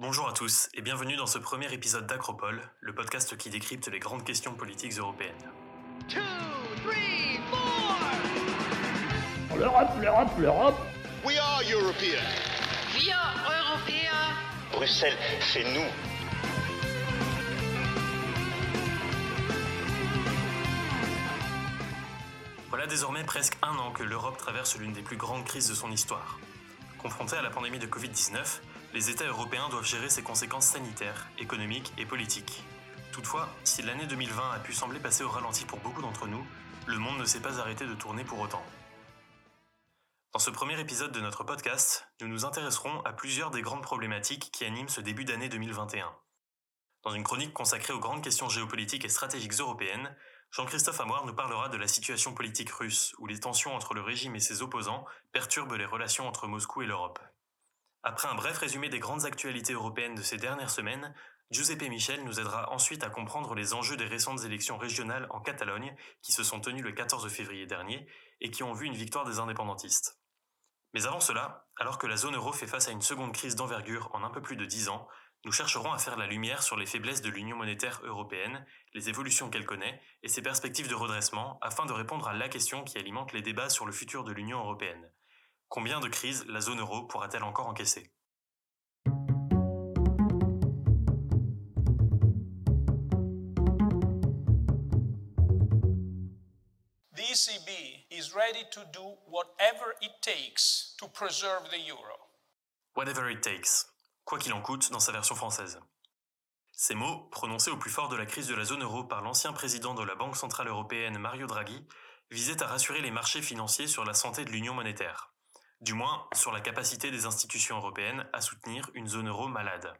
Bonjour à tous et bienvenue dans ce premier épisode d'Acropole, le podcast qui décrypte les grandes questions politiques européennes. L'Europe, l'Europe, l'Europe We are European. Wir Europäer. Bruxelles, c'est nous. Voilà désormais presque un an que l'Europe traverse l'une des plus grandes crises de son histoire. Confrontée à la pandémie de Covid-19, les États européens doivent gérer ses conséquences sanitaires, économiques et politiques. Toutefois, si l'année 2020 a pu sembler passer au ralenti pour beaucoup d'entre nous, le monde ne s'est pas arrêté de tourner pour autant. Dans ce premier épisode de notre podcast, nous nous intéresserons à plusieurs des grandes problématiques qui animent ce début d'année 2021. Dans une chronique consacrée aux grandes questions géopolitiques et stratégiques européennes, Jean-Christophe Amoir nous parlera de la situation politique russe, où les tensions entre le régime et ses opposants perturbent les relations entre Moscou et l'Europe. Après un bref résumé des grandes actualités européennes de ces dernières semaines, Giuseppe Michel nous aidera ensuite à comprendre les enjeux des récentes élections régionales en Catalogne, qui se sont tenues le 14 février dernier et qui ont vu une victoire des indépendantistes. Mais avant cela, alors que la zone euro fait face à une seconde crise d'envergure en un peu plus de dix ans, nous chercherons à faire la lumière sur les faiblesses de l'Union monétaire européenne, les évolutions qu'elle connaît et ses perspectives de redressement afin de répondre à la question qui alimente les débats sur le futur de l'Union européenne. Combien de crises la zone euro pourra-t-elle encore encaisser? The ECB is ready to do whatever it takes to preserve the euro. Whatever it takes, quoi qu'il en coûte dans sa version française. Ces mots, prononcés au plus fort de la crise de la zone euro par l'ancien président de la Banque Centrale Européenne Mario Draghi, visaient à rassurer les marchés financiers sur la santé de l'union monétaire. Du moins, sur la capacité des institutions européennes à soutenir une zone euro malade.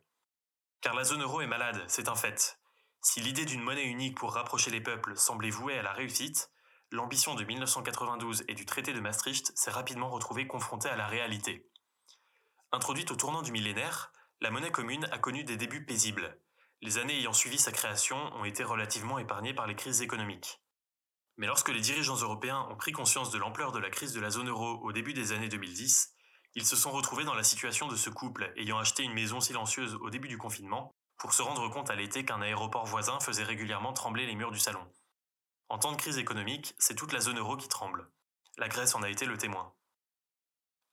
Car la zone euro est malade, c'est un fait. Si l'idée d'une monnaie unique pour rapprocher les peuples semblait vouée à la réussite, l'ambition de 1992 et du traité de Maastricht s'est rapidement retrouvée confrontée à la réalité. Introduite au tournant du millénaire, la monnaie commune a connu des débuts paisibles. Les années ayant suivi sa création ont été relativement épargnées par les crises économiques. Mais lorsque les dirigeants européens ont pris conscience de l'ampleur de la crise de la zone euro au début des années 2010, ils se sont retrouvés dans la situation de ce couple ayant acheté une maison silencieuse au début du confinement pour se rendre compte à l'été qu'un aéroport voisin faisait régulièrement trembler les murs du salon. En temps de crise économique, c'est toute la zone euro qui tremble. La Grèce en a été le témoin.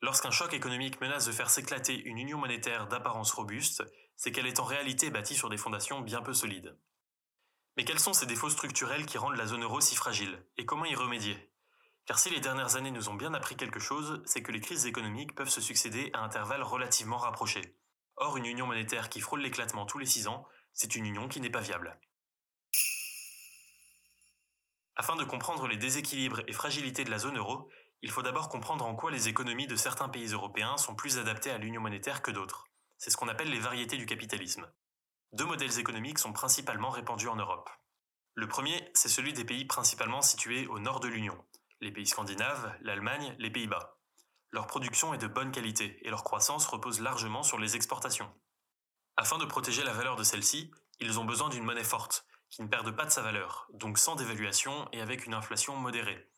Lorsqu'un choc économique menace de faire s'éclater une union monétaire d'apparence robuste, c'est qu'elle est en réalité bâtie sur des fondations bien peu solides. Mais quels sont ces défauts structurels qui rendent la zone euro si fragile Et comment y remédier? Car si les dernières années nous ont bien appris quelque chose, c'est que les crises économiques peuvent se succéder à intervalles relativement rapprochés. Or, une union monétaire qui frôle l'éclatement tous les six ans, c'est une union qui n'est pas viable. Afin de comprendre les déséquilibres et fragilités de la zone euro, il faut d'abord comprendre en quoi les économies de certains pays européens sont plus adaptées à l'union monétaire que d'autres. C'est ce qu'on appelle les variétés du capitalisme. Deux modèles économiques sont principalement répandus en Europe. Le premier, c'est celui des pays principalement situés au nord de l'Union, les pays scandinaves, l'Allemagne, les Pays-Bas. Leur production est de bonne qualité et leur croissance repose largement sur les exportations. Afin de protéger la valeur de celle-ci, ils ont besoin d'une monnaie forte, qui ne perde pas de sa valeur, donc sans dévaluation et avec une inflation modérée.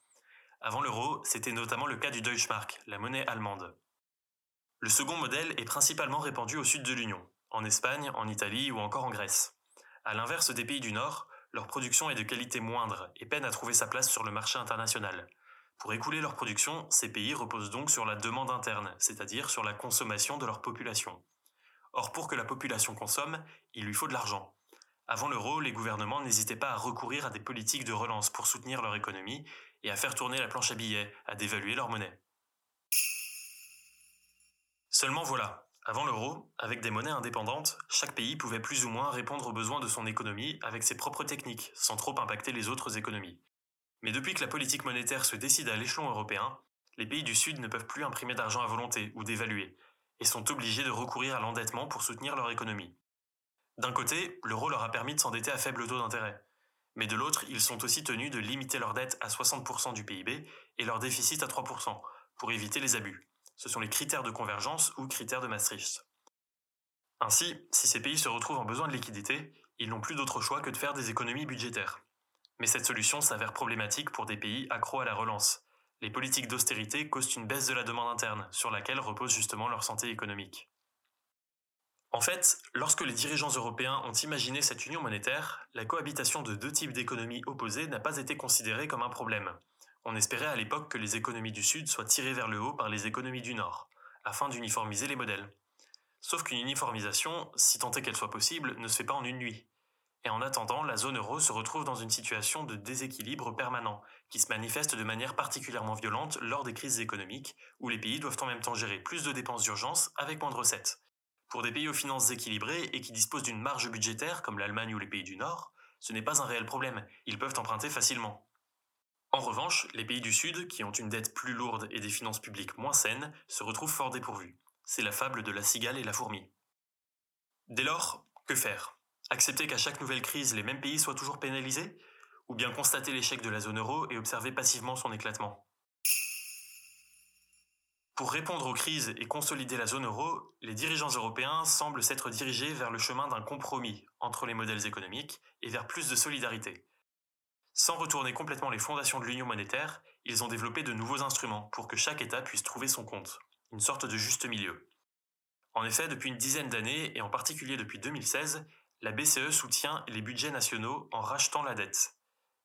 Avant l'euro, c'était notamment le cas du Deutschmark, la monnaie allemande. Le second modèle est principalement répandu au sud de l'Union, en Espagne, en Italie ou encore en Grèce. À l'inverse des pays du Nord, leur production est de qualité moindre et peine à trouver sa place sur le marché international. Pour écouler leur production, ces pays reposent donc sur la demande interne, c'est-à-dire sur la consommation de leur population. Or, pour que la population consomme, il lui faut de l'argent. Avant l'euro, les gouvernements n'hésitaient pas à recourir à des politiques de relance pour soutenir leur économie et à faire tourner la planche à billets, à dévaluer leur monnaie. Seulement voilà, avant l'euro, avec des monnaies indépendantes, chaque pays pouvait plus ou moins répondre aux besoins de son économie avec ses propres techniques, sans trop impacter les autres économies. Mais depuis que la politique monétaire se décide à l'échelon européen, les pays du Sud ne peuvent plus imprimer d'argent à volonté ou dévaluer, et sont obligés de recourir à l'endettement pour soutenir leur économie. D'un côté, l'euro leur a permis de s'endetter à faible taux d'intérêt, mais de l'autre, ils sont aussi tenus de limiter leur dette à 60% du PIB et leur déficit à 3%, pour éviter les abus. Ce sont les critères de convergence ou critères de Maastricht. Ainsi, si ces pays se retrouvent en besoin de liquidité, ils n'ont plus d'autre choix que de faire des économies budgétaires. Mais cette solution s'avère problématique pour des pays accros à la relance. Les politiques d'austérité causent une baisse de la demande interne, sur laquelle repose justement leur santé économique. En fait, lorsque les dirigeants européens ont imaginé cette union monétaire, la cohabitation de deux types d'économies opposées n'a pas été considérée comme un problème. On espérait à l'époque que les économies du Sud soient tirées vers le haut par les économies du Nord, afin d'uniformiser les modèles. Sauf qu'une uniformisation, si tant est qu'elle soit possible, ne se fait pas en une nuit. Et en attendant, la zone euro se retrouve dans une situation de déséquilibre permanent, qui se manifeste de manière particulièrement violente lors des crises économiques, où les pays doivent en même temps gérer plus de dépenses d'urgence avec moins de recettes. Pour des pays aux finances équilibrées et qui disposent d'une marge budgétaire comme l'Allemagne ou les pays du Nord, ce n'est pas un réel problème, ils peuvent emprunter facilement. En revanche, les pays du Sud, qui ont une dette plus lourde et des finances publiques moins saines, se retrouvent fort dépourvus. C'est la fable de la cigale et la fourmi. Dès lors, que faire? Accepter qu'à chaque nouvelle crise, les mêmes pays soient toujours pénalisés? Ou bien constater l'échec de la zone euro et observer passivement son éclatement? Pour répondre aux crises et consolider la zone euro, les dirigeants européens semblent s'être dirigés vers le chemin d'un compromis entre les modèles économiques et vers plus de solidarité. Sans retourner complètement les fondations de l'union monétaire, ils ont développé de nouveaux instruments pour que chaque État puisse trouver son compte, une sorte de juste milieu. En effet, depuis une dizaine d'années, et en particulier depuis 2016, la BCE soutient les budgets nationaux en rachetant la dette.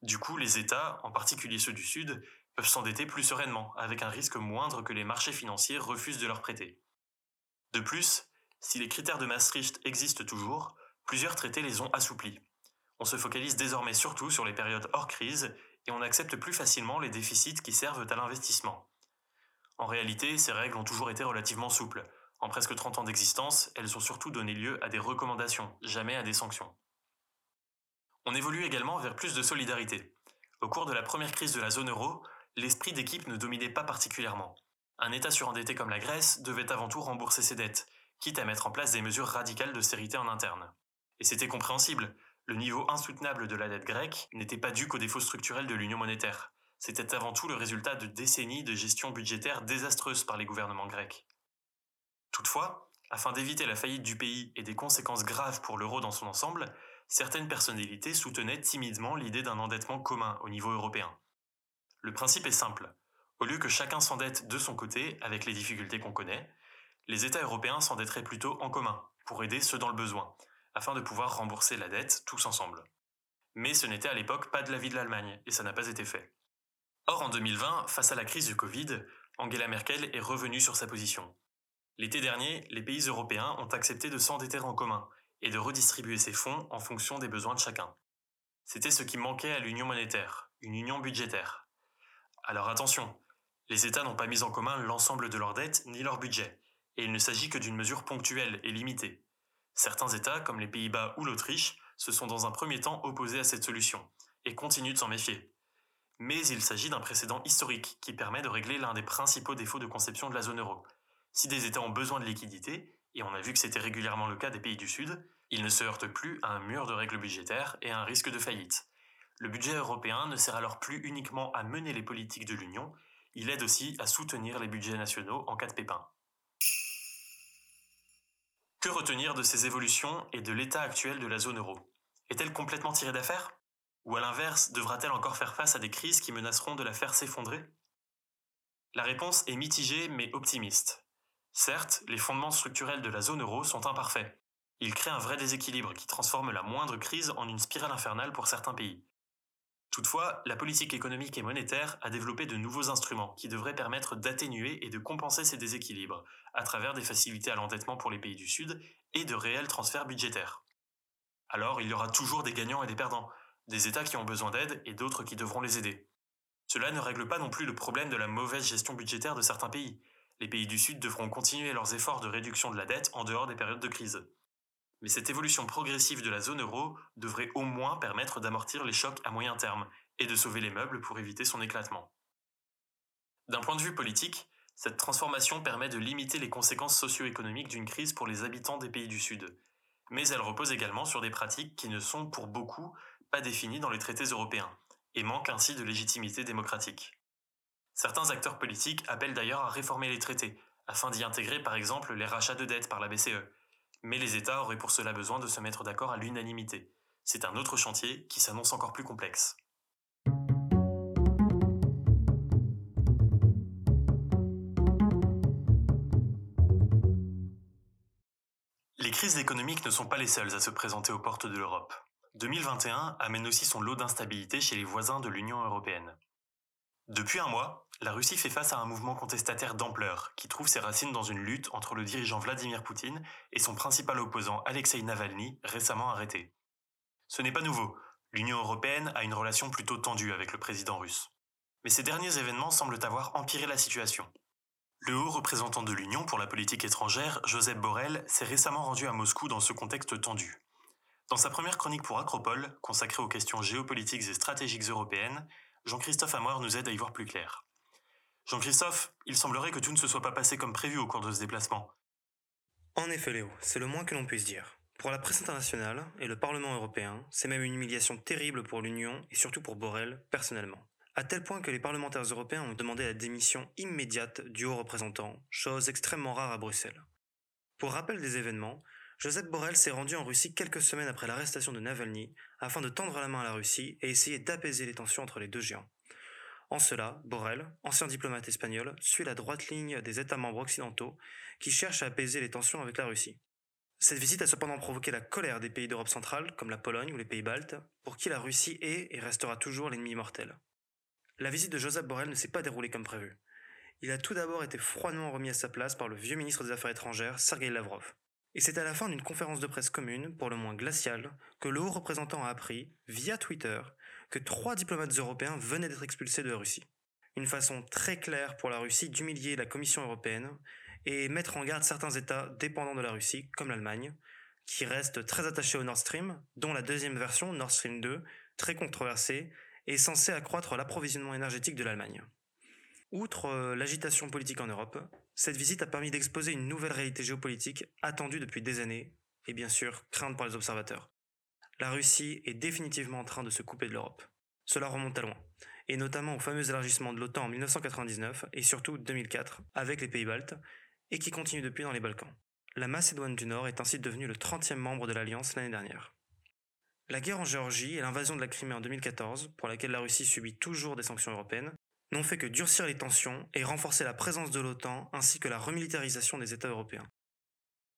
Du coup, les États, en particulier ceux du Sud, peuvent s'endetter plus sereinement, avec un risque moindre que les marchés financiers refusent de leur prêter. De plus, si les critères de Maastricht existent toujours, plusieurs traités les ont assouplis. On se focalise désormais surtout sur les périodes hors crise et on accepte plus facilement les déficits qui servent à l'investissement. En réalité, ces règles ont toujours été relativement souples. En presque 30 ans d'existence, elles ont surtout donné lieu à des recommandations, jamais à des sanctions. On évolue également vers plus de solidarité. Au cours de la première crise de la zone euro, l'esprit d'équipe ne dominait pas particulièrement. Un État surendetté comme la Grèce devait avant tout rembourser ses dettes, quitte à mettre en place des mesures radicales d'austérité en interne. Et c'était compréhensible, le niveau insoutenable de la dette grecque n'était pas dû qu'aux défauts structurels de l'union monétaire. C'était avant tout le résultat de décennies de gestion budgétaire désastreuse par les gouvernements grecs. Toutefois, afin d'éviter la faillite du pays et des conséquences graves pour l'euro dans son ensemble, certaines personnalités soutenaient timidement l'idée d'un endettement commun au niveau européen. Le principe est simple. Au lieu que chacun s'endette de son côté, avec les difficultés qu'on connaît, les États européens s'endetteraient plutôt en commun, pour aider ceux dans le besoin, afin de pouvoir rembourser la dette tous ensemble. Mais ce n'était à l'époque pas de l'avis de l'Allemagne, et ça n'a pas été fait. Or, en 2020, face à la crise du Covid, Angela Merkel est revenue sur sa position. L'été dernier, les pays européens ont accepté de s'endetter en commun et de redistribuer ces fonds en fonction des besoins de chacun. C'était ce qui manquait à l'union monétaire, une union budgétaire. Alors attention, les États n'ont pas mis en commun l'ensemble de leurs dettes ni leur budget, et il ne s'agit que d'une mesure ponctuelle et limitée. Certains États, comme les Pays-Bas ou l'Autriche, se sont dans un premier temps opposés à cette solution, et continuent de s'en méfier. Mais il s'agit d'un précédent historique qui permet de régler l'un des principaux défauts de conception de la zone euro. Si des États ont besoin de liquidités, et on a vu que c'était régulièrement le cas des pays du Sud, ils ne se heurtent plus à un mur de règles budgétaires et à un risque de faillite. Le budget européen ne sert alors plus uniquement à mener les politiques de l'Union, il aide aussi à soutenir les budgets nationaux en cas de pépin. Que retenir de ces évolutions et de l'état actuel de la zone euro? Est-elle complètement tirée d'affaire? Ou à l'inverse, devra-t-elle encore faire face à des crises qui menaceront de la faire s'effondrer? La réponse est mitigée mais optimiste. Certes, les fondements structurels de la zone euro sont imparfaits. Ils créent un vrai déséquilibre qui transforme la moindre crise en une spirale infernale pour certains pays. Toutefois, la politique économique et monétaire a développé de nouveaux instruments qui devraient permettre d'atténuer et de compenser ces déséquilibres, à travers des facilités à l'endettement pour les pays du Sud et de réels transferts budgétaires. Alors, il y aura toujours des gagnants et des perdants, des États qui ont besoin d'aide et d'autres qui devront les aider. Cela ne règle pas non plus le problème de la mauvaise gestion budgétaire de certains pays. Les pays du Sud devront continuer leurs efforts de réduction de la dette en dehors des périodes de crise mais cette évolution progressive de la zone euro devrait au moins permettre d'amortir les chocs à moyen terme et de sauver les meubles pour éviter son éclatement. D'un point de vue politique, cette transformation permet de limiter les conséquences socio-économiques d'une crise pour les habitants des pays du Sud, mais elle repose également sur des pratiques qui ne sont pour beaucoup pas définies dans les traités européens, et manquent ainsi de légitimité démocratique. Certains acteurs politiques appellent d'ailleurs à réformer les traités, afin d'y intégrer par exemple les rachats de dettes par la BCE, mais les États auraient pour cela besoin de se mettre d'accord à l'unanimité. C'est un autre chantier qui s'annonce encore plus complexe. Les crises économiques ne sont pas les seuls à se présenter aux portes de l'Europe. 2021 amène aussi son lot d'instabilité chez les voisins de l'Union européenne. Depuis un mois, la Russie fait face à un mouvement contestataire d'ampleur qui trouve ses racines dans une lutte entre le dirigeant Vladimir Poutine et son principal opposant Alexei Navalny, récemment arrêté. Ce n'est pas nouveau, l'Union européenne a une relation plutôt tendue avec le président russe. Mais ces derniers événements semblent avoir empiré la situation. Le haut représentant de l'Union pour la politique étrangère, Joseph Borrell, s'est récemment rendu à Moscou dans ce contexte tendu. Dans sa première chronique pour Acropole, consacrée aux questions géopolitiques et stratégiques européennes, Jean-Christophe Amoir nous aide à y voir plus clair. Jean-Christophe, il semblerait que tout ne se soit pas passé comme prévu au cours de ce déplacement. En effet, Léo, c'est le moins que l'on puisse dire. Pour la presse internationale et le Parlement européen, c'est même une humiliation terrible pour l'Union et surtout pour Borrell personnellement. À tel point que les parlementaires européens ont demandé la démission immédiate du haut représentant, chose extrêmement rare à Bruxelles. Pour rappel des événements, Joseph Borrell s'est rendu en Russie quelques semaines après l'arrestation de Navalny afin de tendre la main à la Russie et essayer d'apaiser les tensions entre les deux géants. En cela, Borrell, ancien diplomate espagnol, suit la droite ligne des États membres occidentaux qui cherchent à apaiser les tensions avec la Russie. Cette visite a cependant provoqué la colère des pays d'Europe centrale, comme la Pologne ou les pays baltes, pour qui la Russie est et restera toujours l'ennemi mortel. La visite de Joseph Borrell ne s'est pas déroulée comme prévu. Il a tout d'abord été froidement remis à sa place par le vieux ministre des Affaires étrangères, Sergei Lavrov. Et c'est à la fin d'une conférence de presse commune, pour le moins glaciale, que le haut représentant a appris, via Twitter, que trois diplomates européens venaient d'être expulsés de Russie. Une façon très claire pour la Russie d'humilier la Commission européenne et mettre en garde certains États dépendants de la Russie, comme l'Allemagne, qui reste très attachés au Nord Stream, dont la deuxième version, Nord Stream 2, très controversée, est censée accroître l'approvisionnement énergétique de l'Allemagne. Outre euh, l'agitation politique en Europe, cette visite a permis d'exposer une nouvelle réalité géopolitique attendue depuis des années, et bien sûr crainte par les observateurs. La Russie est définitivement en train de se couper de l'Europe. Cela remonte à loin, et notamment au fameux élargissement de l'OTAN en 1999 et surtout 2004 avec les pays baltes, et qui continue depuis dans les Balkans. La Macédoine du Nord est ainsi devenue le 30e membre de l'Alliance l'année dernière. La guerre en Géorgie et l'invasion de la Crimée en 2014, pour laquelle la Russie subit toujours des sanctions européennes, n'ont fait que durcir les tensions et renforcer la présence de l'OTAN ainsi que la remilitarisation des États européens.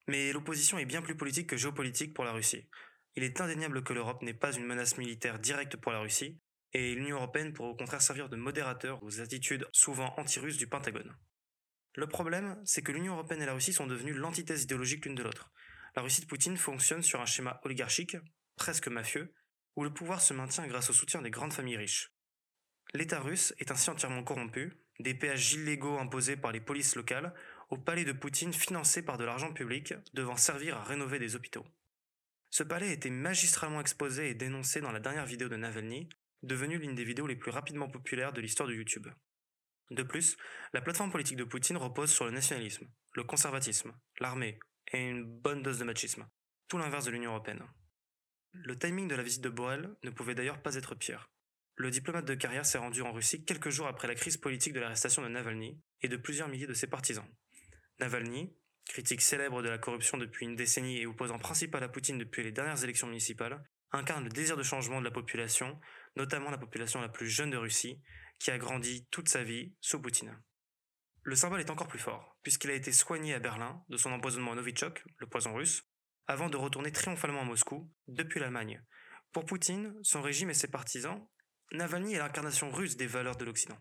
Mais l'opposition est bien plus politique que géopolitique pour la Russie. Il est indéniable que l'Europe n'est pas une menace militaire directe pour la Russie, et l'Union européenne pourrait au contraire servir de modérateur aux attitudes souvent anti-russes du Pentagone. Le problème, c'est que l'Union européenne et la Russie sont devenues l'antithèse idéologique l'une de l'autre. La Russie de Poutine fonctionne sur un schéma oligarchique, presque mafieux, où le pouvoir se maintient grâce au soutien des grandes familles riches. L'État russe est ainsi entièrement corrompu, des péages illégaux imposés par les polices locales, au palais de Poutine financé par de l'argent public, devant servir à rénover des hôpitaux. Ce palais a été magistralement exposé et dénoncé dans la dernière vidéo de Navalny, devenue l'une des vidéos les plus rapidement populaires de l'histoire de YouTube. De plus, la plateforme politique de Poutine repose sur le nationalisme, le conservatisme, l'armée et une bonne dose de machisme, tout l'inverse de l'Union européenne. Le timing de la visite de Borrell ne pouvait d'ailleurs pas être pire. Le diplomate de carrière s'est rendu en Russie quelques jours après la crise politique de l'arrestation de Navalny et de plusieurs milliers de ses partisans. Navalny, critique célèbre de la corruption depuis une décennie et opposant principal à Poutine depuis les dernières élections municipales, incarne le désir de changement de la population, notamment la population la plus jeune de Russie, qui a grandi toute sa vie sous Poutine. Le symbole est encore plus fort, puisqu'il a été soigné à Berlin de son empoisonnement à Novichok, le poison russe, avant de retourner triomphalement à Moscou, depuis l'Allemagne. Pour Poutine, son régime et ses partisans, Navalny est l'incarnation russe des valeurs de l'Occident.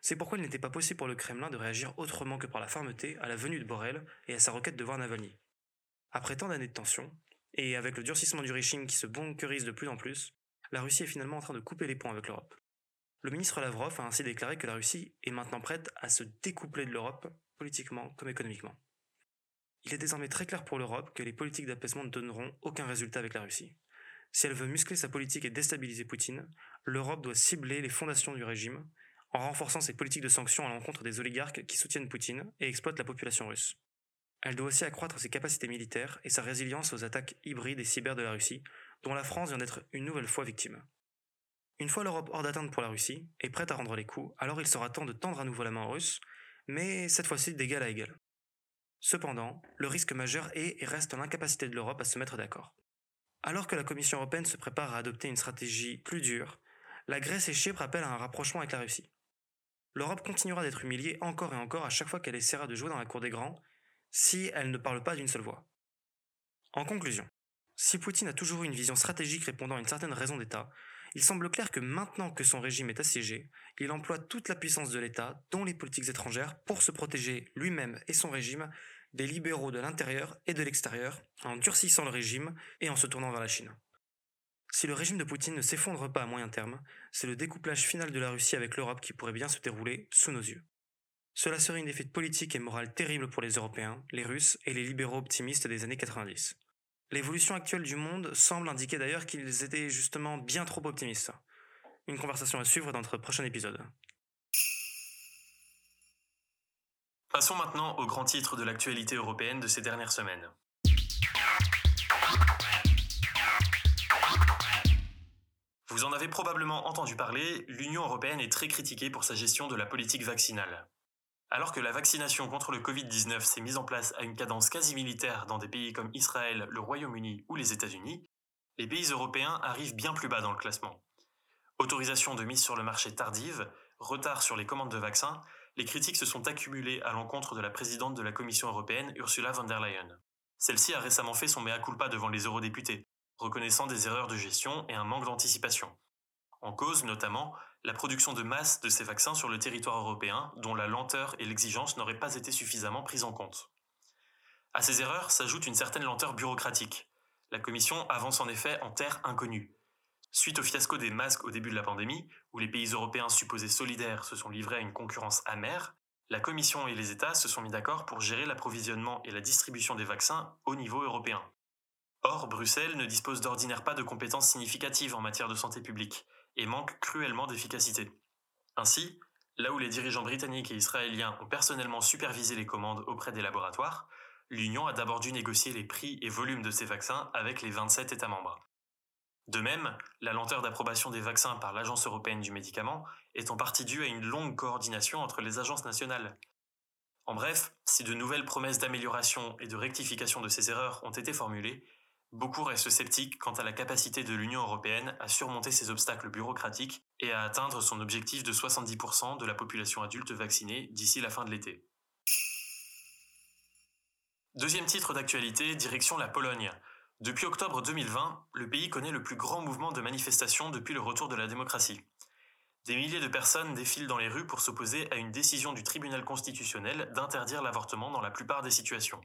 C'est pourquoi il n'était pas possible pour le Kremlin de réagir autrement que par la fermeté à la venue de Borrell et à sa requête de voir Navalny. Après tant d'années de tension, et avec le durcissement du régime qui se bunkerise de plus en plus, la Russie est finalement en train de couper les ponts avec l'Europe. Le ministre Lavrov a ainsi déclaré que la Russie est maintenant prête à se découpler de l'Europe, politiquement comme économiquement. Il est désormais très clair pour l'Europe que les politiques d'apaisement ne donneront aucun résultat avec la Russie. Si elle veut muscler sa politique et déstabiliser Poutine, l'Europe doit cibler les fondations du régime en renforçant ses politiques de sanctions à l'encontre des oligarques qui soutiennent Poutine et exploitent la population russe. Elle doit aussi accroître ses capacités militaires et sa résilience aux attaques hybrides et cyber de la Russie, dont la France vient d'être une nouvelle fois victime. Une fois l'Europe hors d'atteinte pour la Russie et prête à rendre les coups, alors il sera temps de tendre à nouveau la main aux Russes, mais cette fois-ci d'égal à égal. Cependant, le risque majeur est et reste l'incapacité de l'Europe à se mettre d'accord. Alors que la Commission européenne se prépare à adopter une stratégie plus dure, la Grèce et Chypre appellent à un rapprochement avec la Russie. L'Europe continuera d'être humiliée encore et encore à chaque fois qu'elle essaiera de jouer dans la cour des grands, si elle ne parle pas d'une seule voix. En conclusion, si Poutine a toujours eu une vision stratégique répondant à une certaine raison d'État, il semble clair que maintenant que son régime est assiégé, il emploie toute la puissance de l'État, dont les politiques étrangères, pour se protéger lui-même et son régime des libéraux de l'intérieur et de l'extérieur, en durcissant le régime et en se tournant vers la Chine. Si le régime de Poutine ne s'effondre pas à moyen terme, c'est le découplage final de la Russie avec l'Europe qui pourrait bien se dérouler sous nos yeux. Cela serait une défaite politique et morale terrible pour les Européens, les Russes et les libéraux optimistes des années 90. L'évolution actuelle du monde semble indiquer d'ailleurs qu'ils étaient justement bien trop optimistes. Une conversation à suivre dans notre prochain épisode. Passons maintenant au grand titre de l'actualité européenne de ces dernières semaines. Vous en avez probablement entendu parler, l'Union européenne est très critiquée pour sa gestion de la politique vaccinale. Alors que la vaccination contre le Covid-19 s'est mise en place à une cadence quasi militaire dans des pays comme Israël, le Royaume-Uni ou les États-Unis, les pays européens arrivent bien plus bas dans le classement. Autorisation de mise sur le marché tardive, retard sur les commandes de vaccins, les critiques se sont accumulées à l'encontre de la présidente de la Commission européenne, Ursula von der Leyen. Celle-ci a récemment fait son mea culpa devant les eurodéputés, reconnaissant des erreurs de gestion et un manque d'anticipation. En cause, notamment, la production de masse de ces vaccins sur le territoire européen, dont la lenteur et l'exigence n'auraient pas été suffisamment prises en compte. À ces erreurs s'ajoute une certaine lenteur bureaucratique. La Commission avance en effet en terre inconnue. Suite au fiasco des masques au début de la pandémie, où les pays européens supposés solidaires se sont livrés à une concurrence amère, la Commission et les États se sont mis d'accord pour gérer l'approvisionnement et la distribution des vaccins au niveau européen. Or, Bruxelles ne dispose d'ordinaire pas de compétences significatives en matière de santé publique et manque cruellement d'efficacité. Ainsi, là où les dirigeants britanniques et israéliens ont personnellement supervisé les commandes auprès des laboratoires, l'Union a d'abord dû négocier les prix et volumes de ces vaccins avec les 27 États membres. De même, la lenteur d'approbation des vaccins par l'Agence européenne du médicament est en partie due à une longue coordination entre les agences nationales. En bref, si de nouvelles promesses d'amélioration et de rectification de ces erreurs ont été formulées, Beaucoup restent sceptiques quant à la capacité de l'Union européenne à surmonter ces obstacles bureaucratiques et à atteindre son objectif de 70% de la population adulte vaccinée d'ici la fin de l'été. Deuxième titre d'actualité, direction la Pologne. Depuis octobre 2020, le pays connaît le plus grand mouvement de manifestation depuis le retour de la démocratie. Des milliers de personnes défilent dans les rues pour s'opposer à une décision du tribunal constitutionnel d'interdire l'avortement dans la plupart des situations.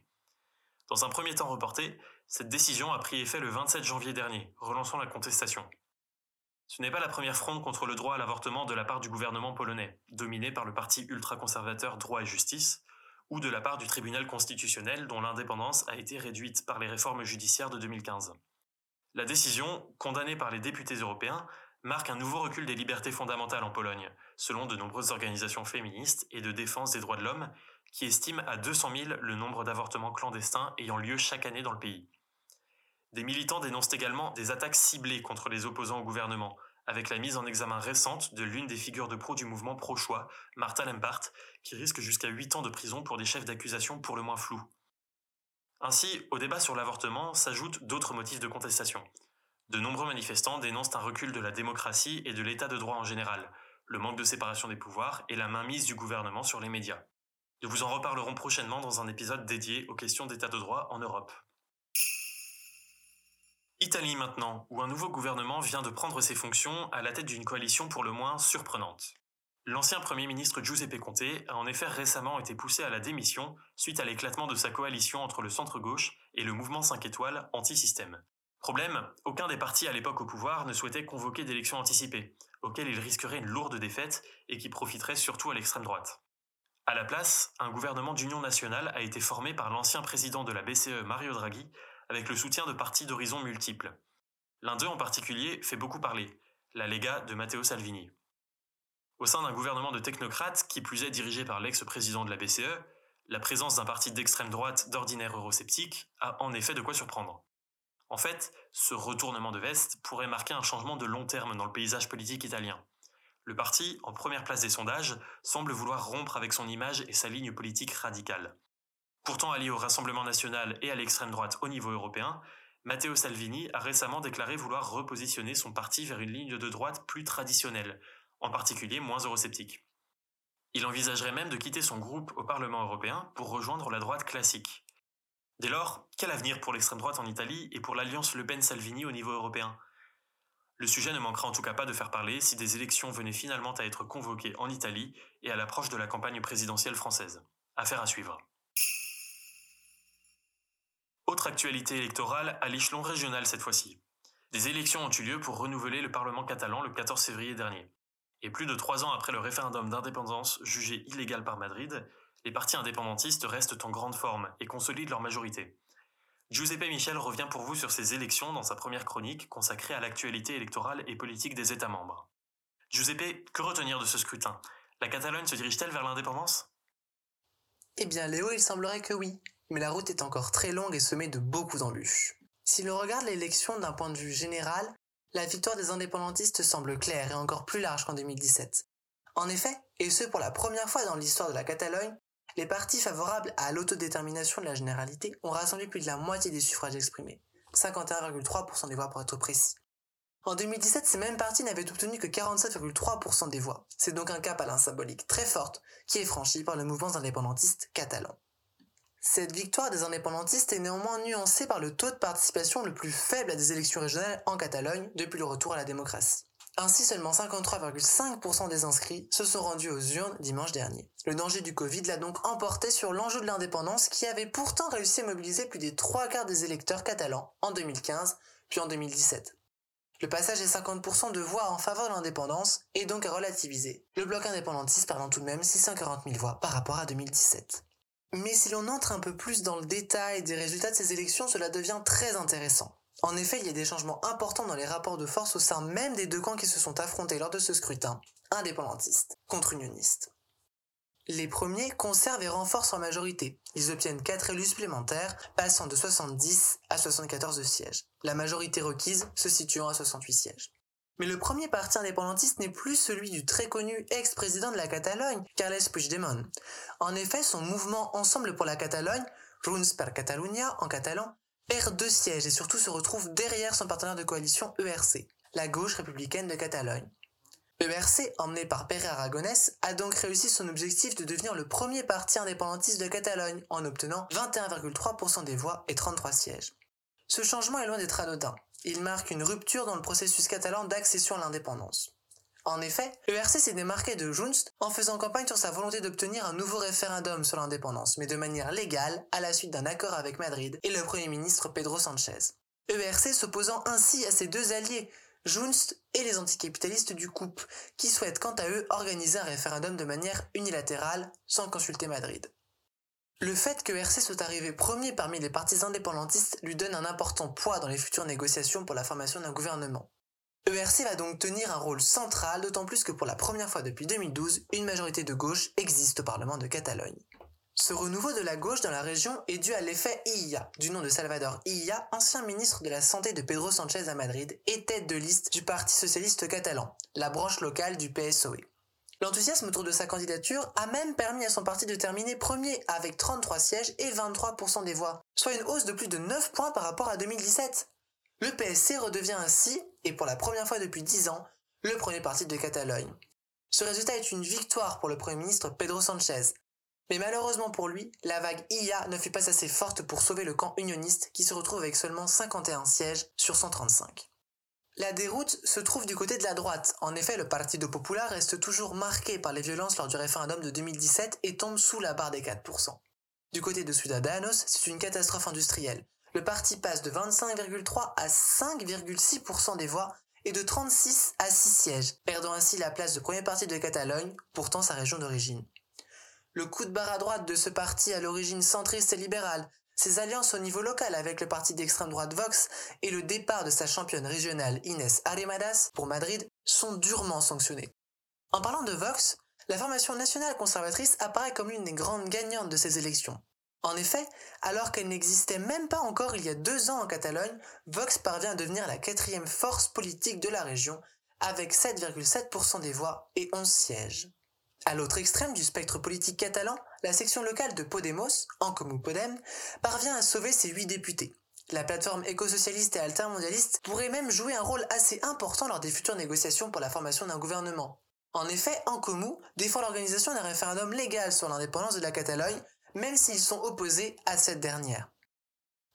Dans un premier temps reporté, cette décision a pris effet le 27 janvier dernier, relançant la contestation. Ce n'est pas la première fronde contre le droit à l'avortement de la part du gouvernement polonais, dominé par le parti ultra-conservateur Droit et Justice, ou de la part du tribunal constitutionnel dont l'indépendance a été réduite par les réformes judiciaires de 2015. La décision, condamnée par les députés européens, marque un nouveau recul des libertés fondamentales en Pologne, selon de nombreuses organisations féministes et de défense des droits de l'homme, qui estime à 200 000 le nombre d'avortements clandestins ayant lieu chaque année dans le pays. Des militants dénoncent également des attaques ciblées contre les opposants au gouvernement, avec la mise en examen récente de l'une des figures de pro du mouvement pro-choix, Martha Lempart, qui risque jusqu'à 8 ans de prison pour des chefs d'accusation pour le moins flous. Ainsi, au débat sur l'avortement s'ajoutent d'autres motifs de contestation. De nombreux manifestants dénoncent un recul de la démocratie et de l'état de droit en général, le manque de séparation des pouvoirs et la mainmise du gouvernement sur les médias. Nous vous en reparlerons prochainement dans un épisode dédié aux questions d'état de droit en Europe. Italie maintenant, où un nouveau gouvernement vient de prendre ses fonctions à la tête d'une coalition pour le moins surprenante. L'ancien Premier ministre Giuseppe Conte a en effet récemment été poussé à la démission suite à l'éclatement de sa coalition entre le centre-gauche et le mouvement 5 étoiles anti-système. Problème, aucun des partis à l'époque au pouvoir ne souhaitait convoquer d'élections anticipées, auxquelles il risquerait une lourde défaite et qui profiterait surtout à l'extrême droite. À la place, un gouvernement d'union nationale a été formé par l'ancien président de la BCE Mario Draghi, avec le soutien de partis d'horizons multiples. L'un d'eux en particulier fait beaucoup parler, la Lega de Matteo Salvini. Au sein d'un gouvernement de technocrates, qui plus est dirigé par l'ex-président de la BCE, la présence d'un parti d'extrême droite d'ordinaire eurosceptique a en effet de quoi surprendre. En fait, ce retournement de veste pourrait marquer un changement de long terme dans le paysage politique italien. Le parti, en première place des sondages, semble vouloir rompre avec son image et sa ligne politique radicale. Pourtant allié au Rassemblement national et à l'extrême droite au niveau européen, Matteo Salvini a récemment déclaré vouloir repositionner son parti vers une ligne de droite plus traditionnelle, en particulier moins eurosceptique. Il envisagerait même de quitter son groupe au Parlement européen pour rejoindre la droite classique. Dès lors, quel avenir pour l'extrême droite en Italie et pour l'alliance Le Pen-Salvini au niveau européen? Le sujet ne manquera en tout cas pas de faire parler si des élections venaient finalement à être convoquées en Italie et à l'approche de la campagne présidentielle française. Affaire à suivre. Autre actualité électorale à l'échelon régional cette fois-ci. Des élections ont eu lieu pour renouveler le Parlement catalan le 14 février dernier. Et plus de trois ans après le référendum d'indépendance jugé illégal par Madrid, les partis indépendantistes restent en grande forme et consolident leur majorité. Giuseppe Michel revient pour vous sur ces élections dans sa première chronique consacrée à l'actualité électorale et politique des États membres. Giuseppe, que retenir de ce scrutin? La Catalogne se dirige-t-elle vers l'indépendance? Eh bien Léo, il semblerait que oui, mais la route est encore très longue et semée de beaucoup d'embûches. Si l'on regarde l'élection d'un point de vue général, la victoire des indépendantistes semble claire et encore plus large qu'en 2017. En effet, et ce pour la première fois dans l'histoire de la Catalogne, les partis favorables à l'autodétermination de la généralité ont rassemblé plus de la moitié des suffrages exprimés, 51,3% des voix pour être précis. En 2017, ces mêmes partis n'avaient obtenu que 47,3% des voix. C'est donc un cap à symbolique très forte qui est franchi par le mouvement indépendantiste catalan. Cette victoire des indépendantistes est néanmoins nuancée par le taux de participation le plus faible à des élections régionales en Catalogne depuis le retour à la démocratie. Ainsi, seulement 53,5% des inscrits se sont rendus aux urnes dimanche dernier. Le danger du Covid l'a donc emporté sur l'enjeu de l'indépendance qui avait pourtant réussi à mobiliser plus des trois quarts des électeurs catalans en 2015 puis en 2017. Le passage des 50% de voix en faveur de l'indépendance est donc à relativiser, le bloc indépendantiste perdant tout de même 640 000 voix par rapport à 2017. Mais si l'on entre un peu plus dans le détail des résultats de ces élections, cela devient très intéressant. En effet, il y a des changements importants dans les rapports de force au sein même des deux camps qui se sont affrontés lors de ce scrutin, indépendantistes contre unionistes. Les premiers conservent et renforcent leur majorité. Ils obtiennent 4 élus supplémentaires, passant de 70 à 74 sièges. La majorité requise se situant à 68 sièges. Mais le premier parti indépendantiste n'est plus celui du très connu ex-président de la Catalogne, Carles Puigdemont. En effet, son mouvement Ensemble pour la Catalogne, Junts per Catalunya en catalan, perd deux sièges et surtout se retrouve derrière son partenaire de coalition ERC, la gauche républicaine de Catalogne. ERC, emmené par Pere Aragonès, a donc réussi son objectif de devenir le premier parti indépendantiste de Catalogne en obtenant 21,3% des voix et 33 sièges. Ce changement est loin d'être anodin. Il marque une rupture dans le processus catalan d'accession à l'indépendance. En effet, l'ERC s'est démarqué de Junts en faisant campagne sur sa volonté d'obtenir un nouveau référendum sur l'indépendance, mais de manière légale, à la suite d'un accord avec Madrid et le Premier ministre Pedro Sanchez. ERC s'opposant ainsi à ses deux alliés, Junts et les anticapitalistes du COUP, qui souhaitent quant à eux organiser un référendum de manière unilatérale, sans consulter Madrid. Le fait que ERC soit arrivé premier parmi les partis indépendantistes lui donne un important poids dans les futures négociations pour la formation d'un gouvernement. ERC va donc tenir un rôle central, d'autant plus que pour la première fois depuis 2012, une majorité de gauche existe au Parlement de Catalogne. Ce renouveau de la gauche dans la région est dû à l'effet IA, du nom de Salvador IA, ancien ministre de la Santé de Pedro Sanchez à Madrid et tête de liste du Parti socialiste catalan, la branche locale du PSOE. L'enthousiasme autour de sa candidature a même permis à son parti de terminer premier avec 33 sièges et 23% des voix, soit une hausse de plus de 9 points par rapport à 2017. Le PSC redevient ainsi, et pour la première fois depuis 10 ans, le premier parti de Catalogne. Ce résultat est une victoire pour le Premier ministre Pedro Sanchez. Mais malheureusement pour lui, la vague IA ne fut pas assez forte pour sauver le camp unioniste qui se retrouve avec seulement 51 sièges sur 135. La déroute se trouve du côté de la droite. En effet, le Partido Popular reste toujours marqué par les violences lors du référendum de 2017 et tombe sous la barre des 4%. Du côté de Ciudadanos, c'est une catastrophe industrielle. Le parti passe de 25,3 à 5,6% des voix et de 36 à 6 sièges, perdant ainsi la place de premier parti de Catalogne, pourtant sa région d'origine. Le coup de barre à droite de ce parti à l'origine centriste et libérale, ses alliances au niveau local avec le parti d'extrême droite Vox et le départ de sa championne régionale Inès Arrimadas pour Madrid sont durement sanctionnés. En parlant de Vox, la formation nationale conservatrice apparaît comme l'une des grandes gagnantes de ces élections. En effet, alors qu'elle n'existait même pas encore il y a deux ans en Catalogne, Vox parvient à devenir la quatrième force politique de la région, avec 7,7% des voix et 11 sièges. À l'autre extrême du spectre politique catalan, la section locale de Podemos, en Podem, parvient à sauver ses huit députés. La plateforme éco-socialiste et altermondialiste pourrait même jouer un rôle assez important lors des futures négociations pour la formation d'un gouvernement. En effet, Encomú défend l'organisation d'un référendum légal sur l'indépendance de la Catalogne même s'ils sont opposés à cette dernière.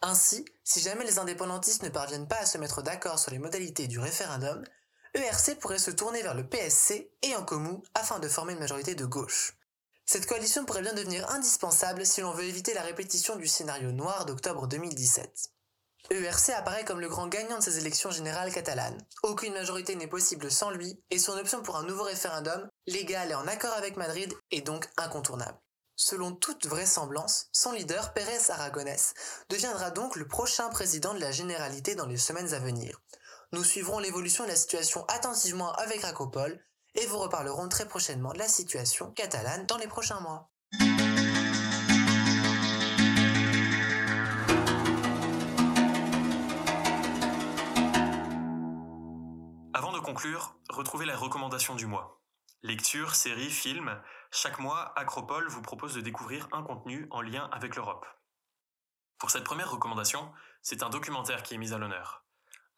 Ainsi, si jamais les indépendantistes ne parviennent pas à se mettre d'accord sur les modalités du référendum, ERC pourrait se tourner vers le PSC et en commun afin de former une majorité de gauche. Cette coalition pourrait bien devenir indispensable si l'on veut éviter la répétition du scénario noir d'octobre 2017. ERC apparaît comme le grand gagnant de ces élections générales catalanes. Aucune majorité n'est possible sans lui, et son option pour un nouveau référendum, légal et en accord avec Madrid, est donc incontournable. Selon toute vraisemblance, son leader, Pérez Aragonès, deviendra donc le prochain président de la Généralité dans les semaines à venir. Nous suivrons l'évolution de la situation attentivement avec Racopol et vous reparlerons très prochainement de la situation catalane dans les prochains mois. Avant de conclure, retrouvez la recommandation du mois. Lecture, séries, films, chaque mois, Acropole vous propose de découvrir un contenu en lien avec l'Europe. Pour cette première recommandation, c'est un documentaire qui est mis à l'honneur.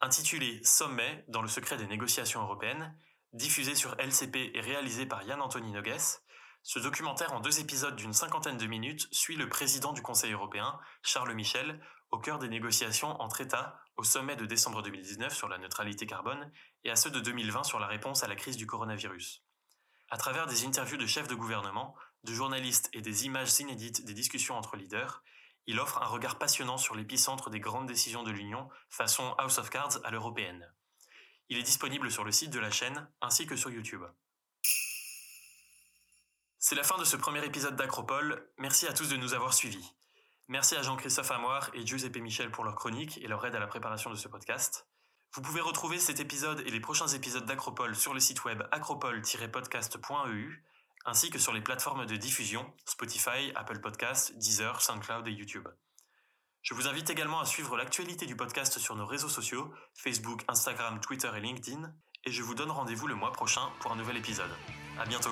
Intitulé Sommet dans le secret des négociations européennes, diffusé sur LCP et réalisé par Yann-Anthony Nogues, ce documentaire en deux épisodes d'une cinquantaine de minutes suit le président du Conseil européen, Charles Michel, au cœur des négociations entre États au sommet de décembre 2019 sur la neutralité carbone et à ceux de 2020 sur la réponse à la crise du coronavirus. À travers des interviews de chefs de gouvernement, de journalistes et des images inédites des discussions entre leaders, il offre un regard passionnant sur l'épicentre des grandes décisions de l'Union, façon House of Cards à l'européenne. Il est disponible sur le site de la chaîne ainsi que sur YouTube. C'est la fin de ce premier épisode d'Acropole. Merci à tous de nous avoir suivis. Merci à Jean-Christophe Amoir et Giuseppe Michel pour leur chronique et leur aide à la préparation de ce podcast. Vous pouvez retrouver cet épisode et les prochains épisodes d'Acropole sur le site web acropole-podcast.eu ainsi que sur les plateformes de diffusion Spotify, Apple Podcasts, Deezer, SoundCloud et YouTube. Je vous invite également à suivre l'actualité du podcast sur nos réseaux sociaux, Facebook, Instagram, Twitter et LinkedIn, et je vous donne rendez-vous le mois prochain pour un nouvel épisode. À bientôt!